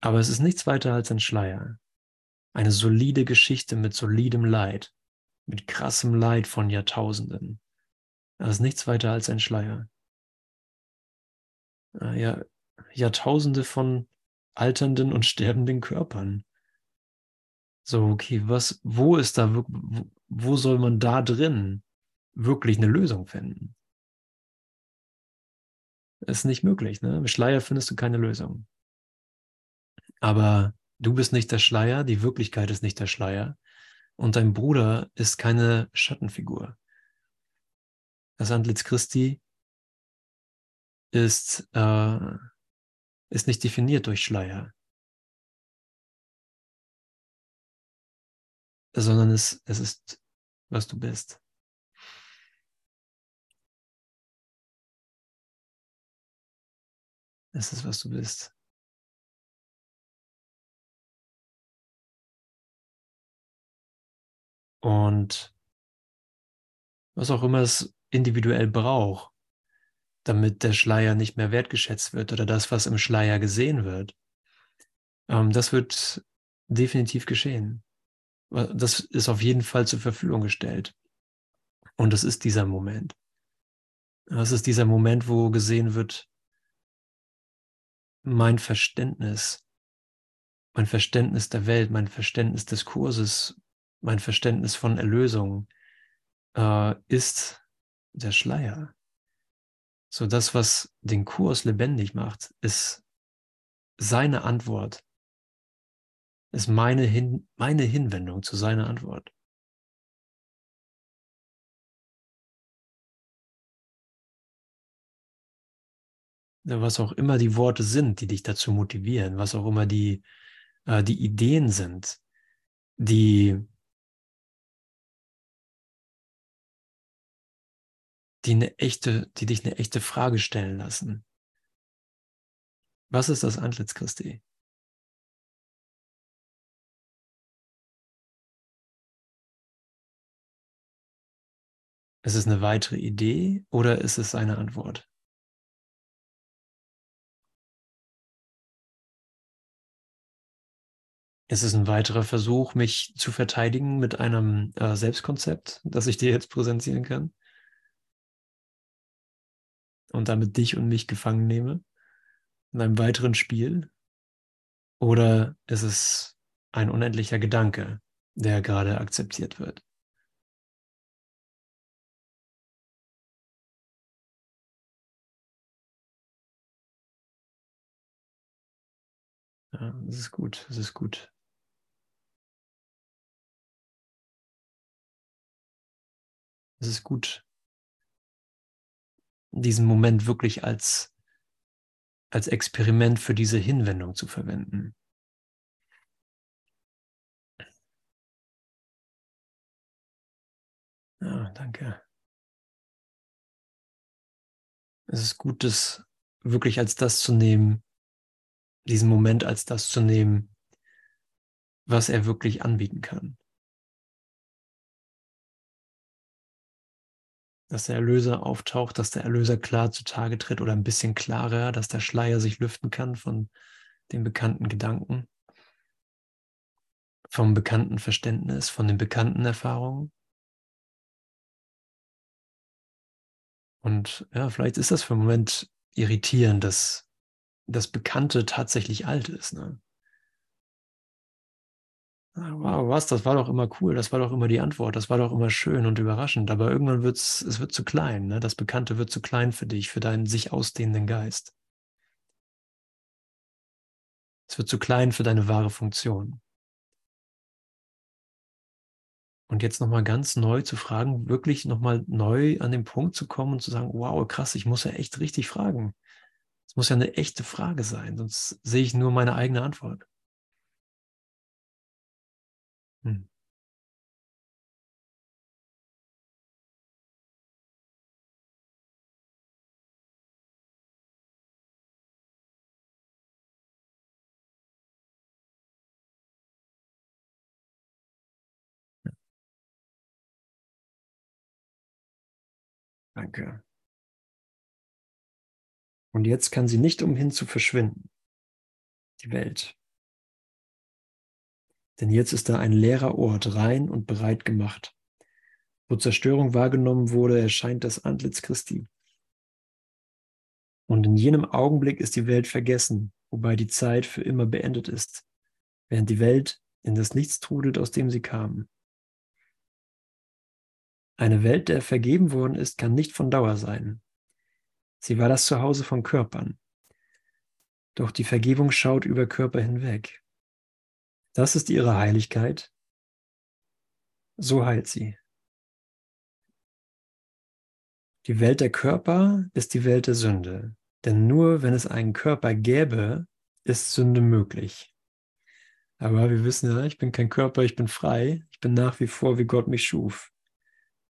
Aber es ist nichts weiter als ein Schleier. Eine solide Geschichte mit solidem Leid, mit krassem Leid von Jahrtausenden. Das ist nichts weiter als ein Schleier. Ah, ja, Jahrtausende von alternden und sterbenden Körpern. So, okay, was, wo ist da, wo, wo soll man da drin wirklich eine Lösung finden? Ist nicht möglich, ne? Mit Schleier findest du keine Lösung. Aber du bist nicht der Schleier, die Wirklichkeit ist nicht der Schleier. Und dein Bruder ist keine Schattenfigur. Das Antlitz Christi ist, äh, ist nicht definiert durch Schleier, sondern es, es ist, was du bist. Es ist, was du bist. Und was auch immer es individuell braucht, damit der Schleier nicht mehr wertgeschätzt wird oder das, was im Schleier gesehen wird, ähm, das wird definitiv geschehen. Das ist auf jeden Fall zur Verfügung gestellt. Und das ist dieser Moment. Das ist dieser Moment, wo gesehen wird, mein Verständnis, mein Verständnis der Welt, mein Verständnis des Kurses, mein Verständnis von Erlösung äh, ist der Schleier. So das, was den Kurs lebendig macht, ist seine Antwort, ist meine, Hin meine Hinwendung zu seiner Antwort. Was auch immer die Worte sind, die dich dazu motivieren, was auch immer die, äh, die Ideen sind, die die eine echte, die dich eine echte Frage stellen lassen. Was ist das Antlitz Christi? Ist es eine weitere Idee oder ist es eine Antwort? Ist es ein weiterer Versuch, mich zu verteidigen mit einem äh, Selbstkonzept, das ich dir jetzt präsentieren kann? und damit dich und mich gefangen nehme in einem weiteren Spiel? Oder ist es ein unendlicher Gedanke, der gerade akzeptiert wird? Ja, das ist gut, das ist gut. Es ist gut, diesen Moment wirklich als, als Experiment für diese Hinwendung zu verwenden. Ja, danke. Es ist gut, das wirklich als das zu nehmen, diesen Moment als das zu nehmen, was er wirklich anbieten kann. Dass der Erlöser auftaucht, dass der Erlöser klar zutage tritt oder ein bisschen klarer, dass der Schleier sich lüften kann von den bekannten Gedanken, vom bekannten Verständnis, von den bekannten Erfahrungen. Und ja, vielleicht ist das für einen Moment irritierend, dass das Bekannte tatsächlich alt ist. Ne? Wow, was, das war doch immer cool, das war doch immer die Antwort, das war doch immer schön und überraschend, aber irgendwann wird es, es wird zu klein, ne? das Bekannte wird zu klein für dich, für deinen sich ausdehnenden Geist. Es wird zu klein für deine wahre Funktion. Und jetzt nochmal ganz neu zu fragen, wirklich nochmal neu an den Punkt zu kommen und zu sagen, wow, krass, ich muss ja echt richtig fragen. Es muss ja eine echte Frage sein, sonst sehe ich nur meine eigene Antwort. Hm. Danke. Und jetzt kann sie nicht umhin zu verschwinden, die Welt. Denn jetzt ist da ein leerer Ort, rein und bereit gemacht. Wo Zerstörung wahrgenommen wurde, erscheint das Antlitz Christi. Und in jenem Augenblick ist die Welt vergessen, wobei die Zeit für immer beendet ist, während die Welt in das Nichts trudelt, aus dem sie kam. Eine Welt, der vergeben worden ist, kann nicht von Dauer sein. Sie war das Zuhause von Körpern. Doch die Vergebung schaut über Körper hinweg. Das ist ihre Heiligkeit. so heilt sie. Die Welt der Körper ist die Welt der Sünde. Denn nur wenn es einen Körper gäbe, ist Sünde möglich. Aber wir wissen ja, ich bin kein Körper, ich bin frei, ich bin nach wie vor, wie Gott mich schuf.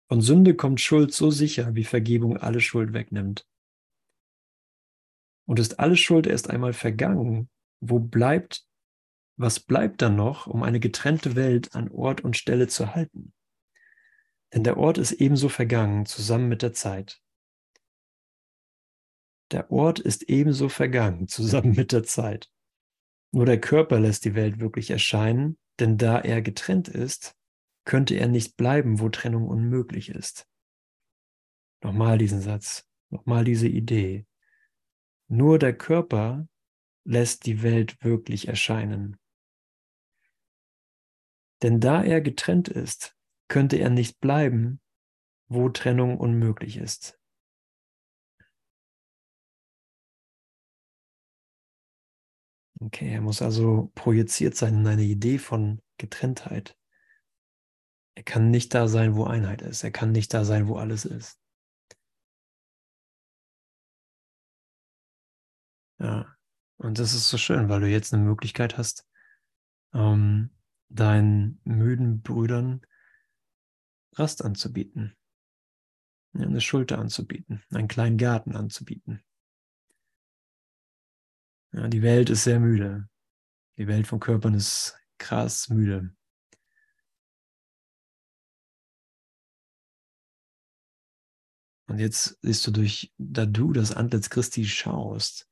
Von Sünde kommt Schuld so sicher, wie Vergebung alle Schuld wegnimmt. Und ist alle Schuld erst einmal vergangen, wo bleibt, was bleibt dann noch, um eine getrennte Welt an Ort und Stelle zu halten? Denn der Ort ist ebenso vergangen, zusammen mit der Zeit. Der Ort ist ebenso vergangen, zusammen mit der Zeit. Nur der Körper lässt die Welt wirklich erscheinen, denn da er getrennt ist, könnte er nicht bleiben, wo Trennung unmöglich ist. Nochmal diesen Satz, nochmal diese Idee. Nur der Körper lässt die Welt wirklich erscheinen. Denn da er getrennt ist, könnte er nicht bleiben, wo Trennung unmöglich ist. Okay, er muss also projiziert sein in eine Idee von Getrenntheit. Er kann nicht da sein, wo Einheit ist. Er kann nicht da sein, wo alles ist. Ja, und das ist so schön, weil du jetzt eine Möglichkeit hast, ähm, deinen müden Brüdern Rast anzubieten, eine Schulter anzubieten, einen kleinen Garten anzubieten. Ja, die Welt ist sehr müde. Die Welt von Körpern ist krass müde. Und jetzt siehst du durch, da du das Antlitz Christi schaust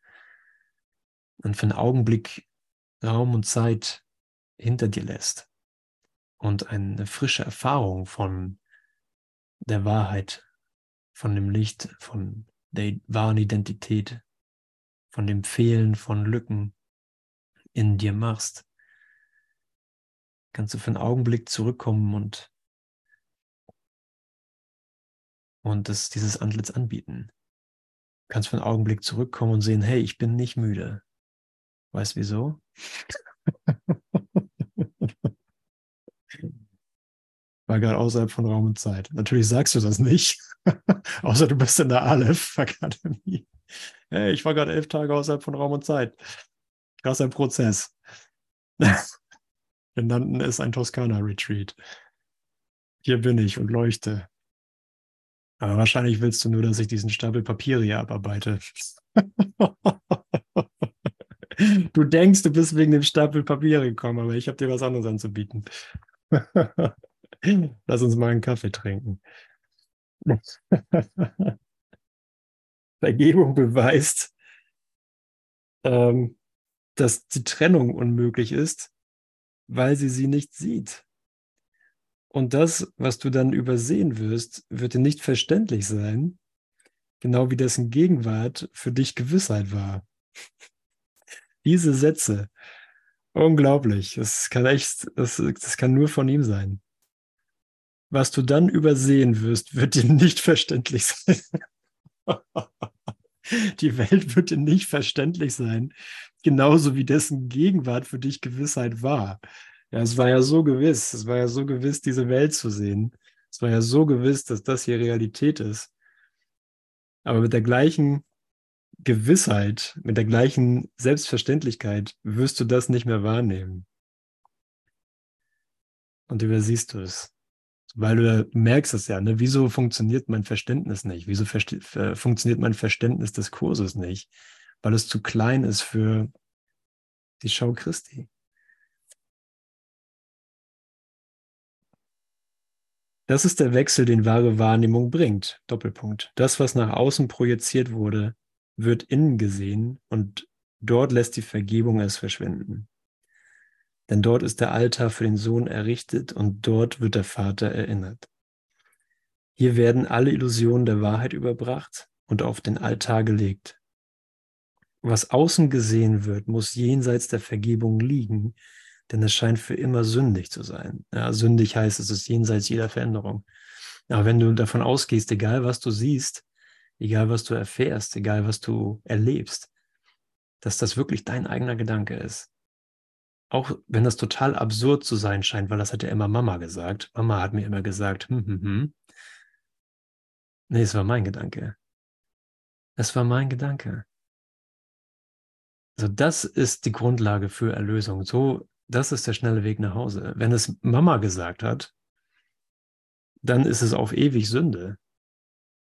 und für einen Augenblick Raum und Zeit hinter dir lässt und eine frische Erfahrung von der Wahrheit, von dem Licht, von der wahren Identität von dem Fehlen von Lücken in dir machst, kannst du für einen Augenblick zurückkommen und, und das, dieses Antlitz anbieten. Du kannst für einen Augenblick zurückkommen und sehen, hey, ich bin nicht müde. Weißt wieso? War gerade außerhalb von Raum und Zeit. Natürlich sagst du das nicht, außer du bist in der Aleph-Akademie. Hey, ich war gerade elf Tage außerhalb von Raum und Zeit. Krasser Prozess. Wir nannten es ein Toskana-Retreat. Hier bin ich und leuchte. Aber wahrscheinlich willst du nur, dass ich diesen Stapel Papiere hier abarbeite. du denkst, du bist wegen dem Stapel Papiere gekommen, aber ich habe dir was anderes anzubieten. Lass uns mal einen Kaffee trinken. Vergebung beweist, ähm, dass die Trennung unmöglich ist, weil sie sie nicht sieht. Und das, was du dann übersehen wirst, wird dir nicht verständlich sein, genau wie dessen Gegenwart für dich Gewissheit war. Diese Sätze, unglaublich, das kann echt, das, das kann nur von ihm sein. Was du dann übersehen wirst, wird dir nicht verständlich sein. Die Welt wird dir nicht verständlich sein, genauso wie dessen Gegenwart für dich Gewissheit war. Ja, es war ja so gewiss, es war ja so gewiss, diese Welt zu sehen. Es war ja so gewiss, dass das hier Realität ist. Aber mit der gleichen Gewissheit, mit der gleichen Selbstverständlichkeit wirst du das nicht mehr wahrnehmen. Und übersiehst du es. Weil du merkst es ja, ne? wieso funktioniert mein Verständnis nicht? Wieso funktioniert mein Verständnis des Kurses nicht? Weil es zu klein ist für die Schau Christi. Das ist der Wechsel, den wahre Wahrnehmung bringt. Doppelpunkt. Das, was nach außen projiziert wurde, wird innen gesehen und dort lässt die Vergebung es verschwinden denn dort ist der Altar für den Sohn errichtet und dort wird der Vater erinnert. Hier werden alle Illusionen der Wahrheit überbracht und auf den Altar gelegt. Was außen gesehen wird, muss jenseits der Vergebung liegen, denn es scheint für immer sündig zu sein. Ja, sündig heißt, es ist jenseits jeder Veränderung. Aber wenn du davon ausgehst, egal was du siehst, egal was du erfährst, egal was du erlebst, dass das wirklich dein eigener Gedanke ist, auch wenn das total absurd zu sein scheint, weil das hat ja immer Mama gesagt. Mama hat mir immer gesagt, hm, hm, hm. Nee, es war mein Gedanke. Es war mein Gedanke. Also das ist die Grundlage für Erlösung. So, das ist der schnelle Weg nach Hause. Wenn es Mama gesagt hat, dann ist es auf ewig Sünde.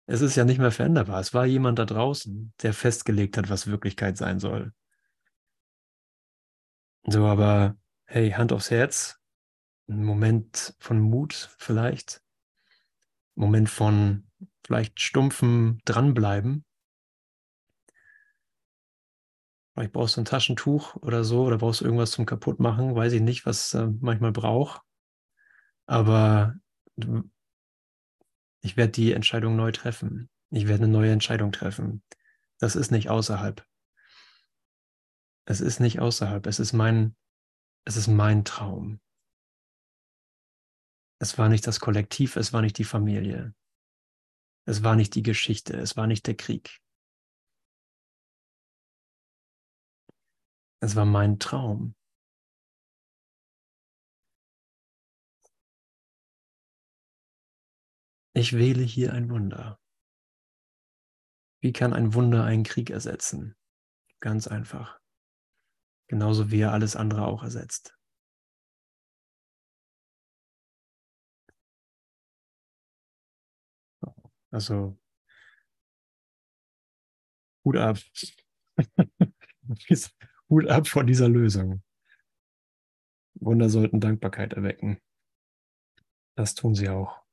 Es ist ja nicht mehr veränderbar. Es war jemand da draußen, der festgelegt hat, was Wirklichkeit sein soll. So, aber hey, Hand aufs Herz, ein Moment von Mut vielleicht, Moment von vielleicht stumpfem Dranbleiben. Vielleicht brauchst du ein Taschentuch oder so, oder brauchst du irgendwas zum Kaputtmachen, weiß ich nicht, was äh, manchmal braucht. Aber ich werde die Entscheidung neu treffen. Ich werde eine neue Entscheidung treffen. Das ist nicht außerhalb. Es ist nicht außerhalb. Es ist mein, es ist mein Traum. Es war nicht das Kollektiv, es war nicht die Familie. Es war nicht die Geschichte, es war nicht der Krieg. Es war mein Traum. Ich wähle hier ein Wunder. Wie kann ein Wunder einen Krieg ersetzen? Ganz einfach. Genauso wie er alles andere auch ersetzt. Also Hut ab. Hut ab vor dieser Lösung. Wunder sollten Dankbarkeit erwecken. Das tun sie auch.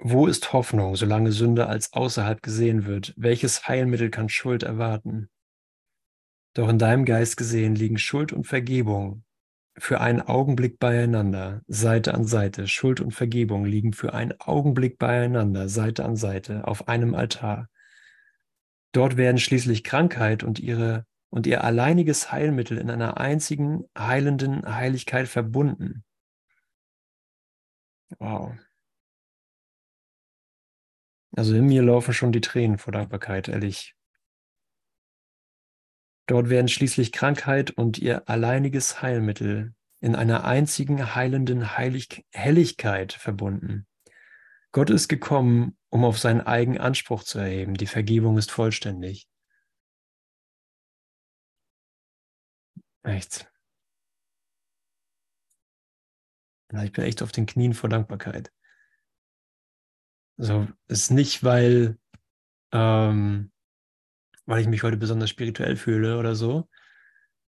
Wo ist Hoffnung, solange Sünde als außerhalb gesehen wird? Welches Heilmittel kann Schuld erwarten? Doch in deinem Geist gesehen liegen Schuld und Vergebung für einen Augenblick beieinander, Seite an Seite. Schuld und Vergebung liegen für einen Augenblick beieinander, Seite an Seite, auf einem Altar. Dort werden schließlich Krankheit und ihre und ihr alleiniges Heilmittel in einer einzigen heilenden Heiligkeit verbunden. Wow. Also in mir laufen schon die Tränen vor Dankbarkeit, ehrlich. Dort werden schließlich Krankheit und ihr alleiniges Heilmittel in einer einzigen heilenden Heilig Helligkeit verbunden. Gott ist gekommen, um auf seinen eigenen Anspruch zu erheben. Die Vergebung ist vollständig. Echt. Ich bin echt auf den Knien vor Dankbarkeit. Also ist nicht, weil, ähm, weil ich mich heute besonders spirituell fühle oder so,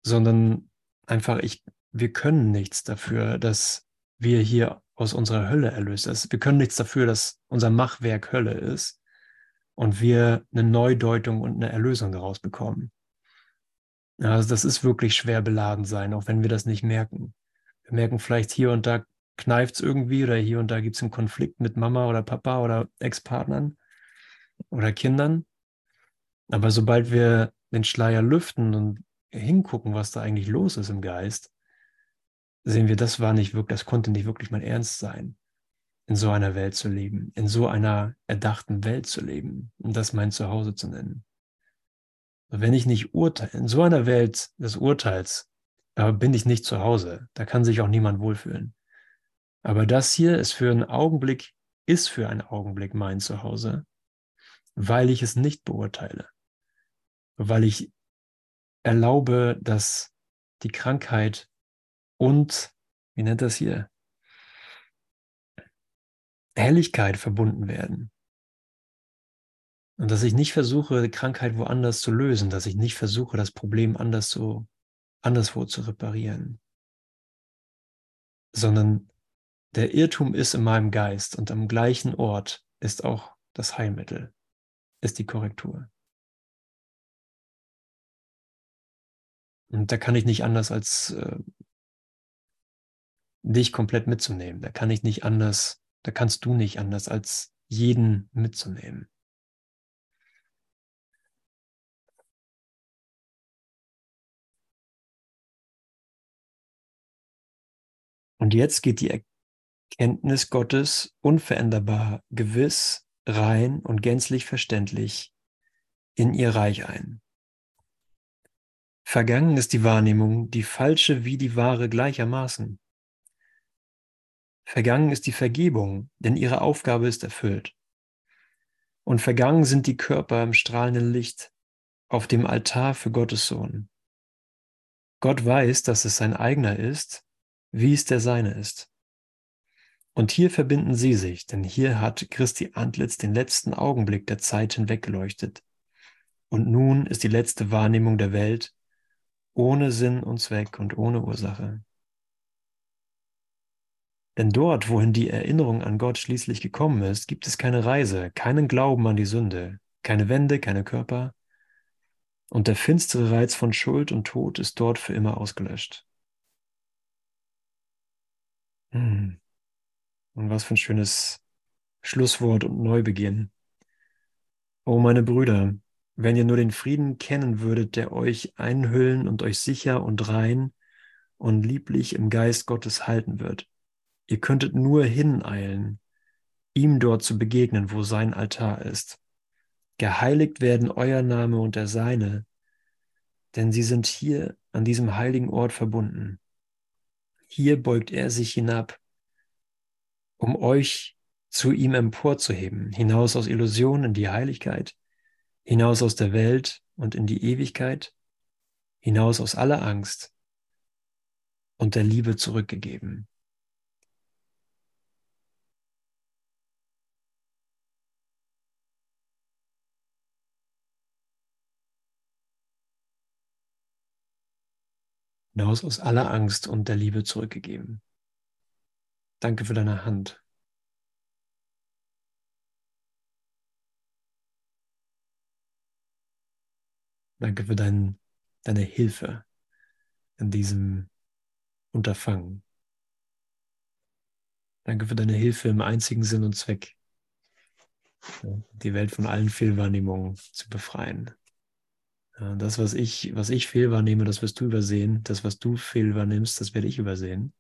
sondern einfach, ich, wir können nichts dafür, dass wir hier aus unserer Hölle erlöst ist. Wir können nichts dafür, dass unser Machwerk Hölle ist und wir eine Neudeutung und eine Erlösung daraus bekommen. Also das ist wirklich schwer beladen sein, auch wenn wir das nicht merken. Wir merken vielleicht hier und da kneift es irgendwie oder hier und da gibt es einen Konflikt mit Mama oder Papa oder Ex-Partnern oder Kindern. Aber sobald wir den Schleier lüften und hingucken, was da eigentlich los ist im Geist, sehen wir, das war nicht wirklich, das konnte nicht wirklich mein Ernst sein, in so einer Welt zu leben, in so einer erdachten Welt zu leben und das mein Zuhause zu nennen. Wenn ich nicht urteile, in so einer Welt des Urteils, da bin ich nicht zu Hause, da kann sich auch niemand wohlfühlen. Aber das hier ist für einen Augenblick, ist für einen Augenblick mein Zuhause, weil ich es nicht beurteile, weil ich erlaube, dass die Krankheit und, wie nennt das hier, Helligkeit verbunden werden. Und dass ich nicht versuche, die Krankheit woanders zu lösen, dass ich nicht versuche, das Problem anders zu, anderswo zu reparieren, sondern der Irrtum ist in meinem Geist und am gleichen Ort ist auch das Heilmittel, ist die Korrektur. Und da kann ich nicht anders als äh, dich komplett mitzunehmen. Da kann ich nicht anders, da kannst du nicht anders als jeden mitzunehmen. Und jetzt geht die Kenntnis Gottes unveränderbar, gewiss, rein und gänzlich verständlich in ihr Reich ein. Vergangen ist die Wahrnehmung, die falsche wie die wahre gleichermaßen. Vergangen ist die Vergebung, denn ihre Aufgabe ist erfüllt. Und vergangen sind die Körper im strahlenden Licht auf dem Altar für Gottes Sohn. Gott weiß, dass es sein eigener ist, wie es der seine ist. Und hier verbinden sie sich, denn hier hat Christi Antlitz den letzten Augenblick der Zeit hinweggeleuchtet. Und nun ist die letzte Wahrnehmung der Welt ohne Sinn und Zweck und ohne Ursache. Denn dort, wohin die Erinnerung an Gott schließlich gekommen ist, gibt es keine Reise, keinen Glauben an die Sünde, keine Wände, keine Körper. Und der finstere Reiz von Schuld und Tod ist dort für immer ausgelöscht. Hm. Und was für ein schönes Schlusswort und Neubeginn. Oh, meine Brüder, wenn ihr nur den Frieden kennen würdet, der euch einhüllen und euch sicher und rein und lieblich im Geist Gottes halten wird Ihr könntet nur hineilen, ihm dort zu begegnen, wo sein Altar ist. Geheiligt werden euer Name und der seine, denn sie sind hier an diesem heiligen Ort verbunden. Hier beugt er sich hinab, um euch zu ihm emporzuheben, hinaus aus Illusion in die Heiligkeit, hinaus aus der Welt und in die Ewigkeit, hinaus aus aller Angst und der Liebe zurückgegeben. hinaus aus aller Angst und der Liebe zurückgegeben. Danke für deine Hand. Danke für dein, deine Hilfe in diesem Unterfangen. Danke für deine Hilfe im einzigen Sinn und Zweck, die Welt von allen Fehlwahrnehmungen zu befreien. Das, was ich, was ich fehlwahrnehme, das wirst du übersehen. Das, was du fehlwahrnimmst, das werde ich übersehen.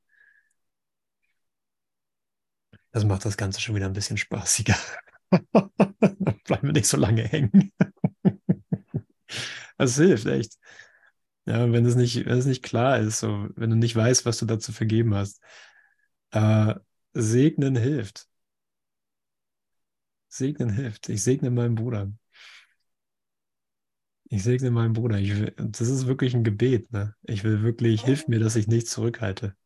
Das macht das Ganze schon wieder ein bisschen spaßiger. Bleiben wir nicht so lange hängen. Das hilft echt. Ja, wenn es nicht, wenn es nicht klar ist, so, wenn du nicht weißt, was du dazu vergeben hast. Äh, segnen hilft. Segnen hilft. Ich segne meinen Bruder. Ich segne meinen Bruder. Will, das ist wirklich ein Gebet. Ne? Ich will wirklich, hilf mir, dass ich nichts zurückhalte.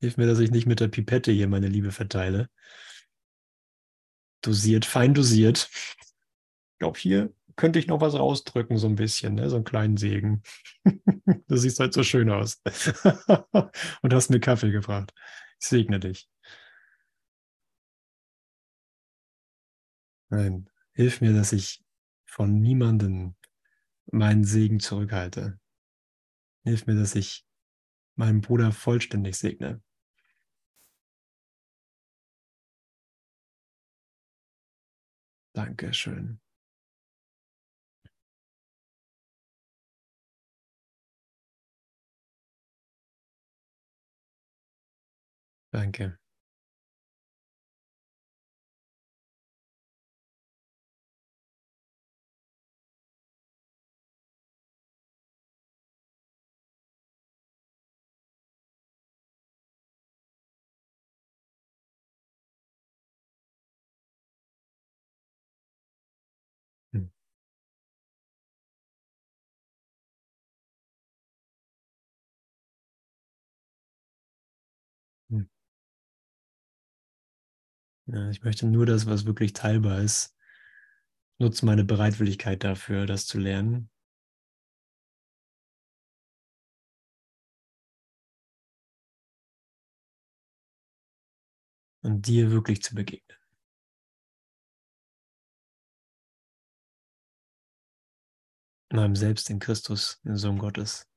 Hilf mir, dass ich nicht mit der Pipette hier meine Liebe verteile. Dosiert, fein dosiert. Glaube, hier könnte ich noch was rausdrücken, so ein bisschen, ne? so einen kleinen Segen. du siehst halt so schön aus. Und hast mir Kaffee gebracht. Ich segne dich. Nein, Hilf mir, dass ich von niemandem meinen Segen zurückhalte. Hilf mir, dass ich meinen Bruder vollständig segne. Dankeschön. Danke. Hm. Ja, ich möchte nur das, was wirklich teilbar ist. Nutze meine Bereitwilligkeit dafür, das zu lernen. Und dir wirklich zu begegnen. Meinem Selbst in Christus, den Sohn Gottes.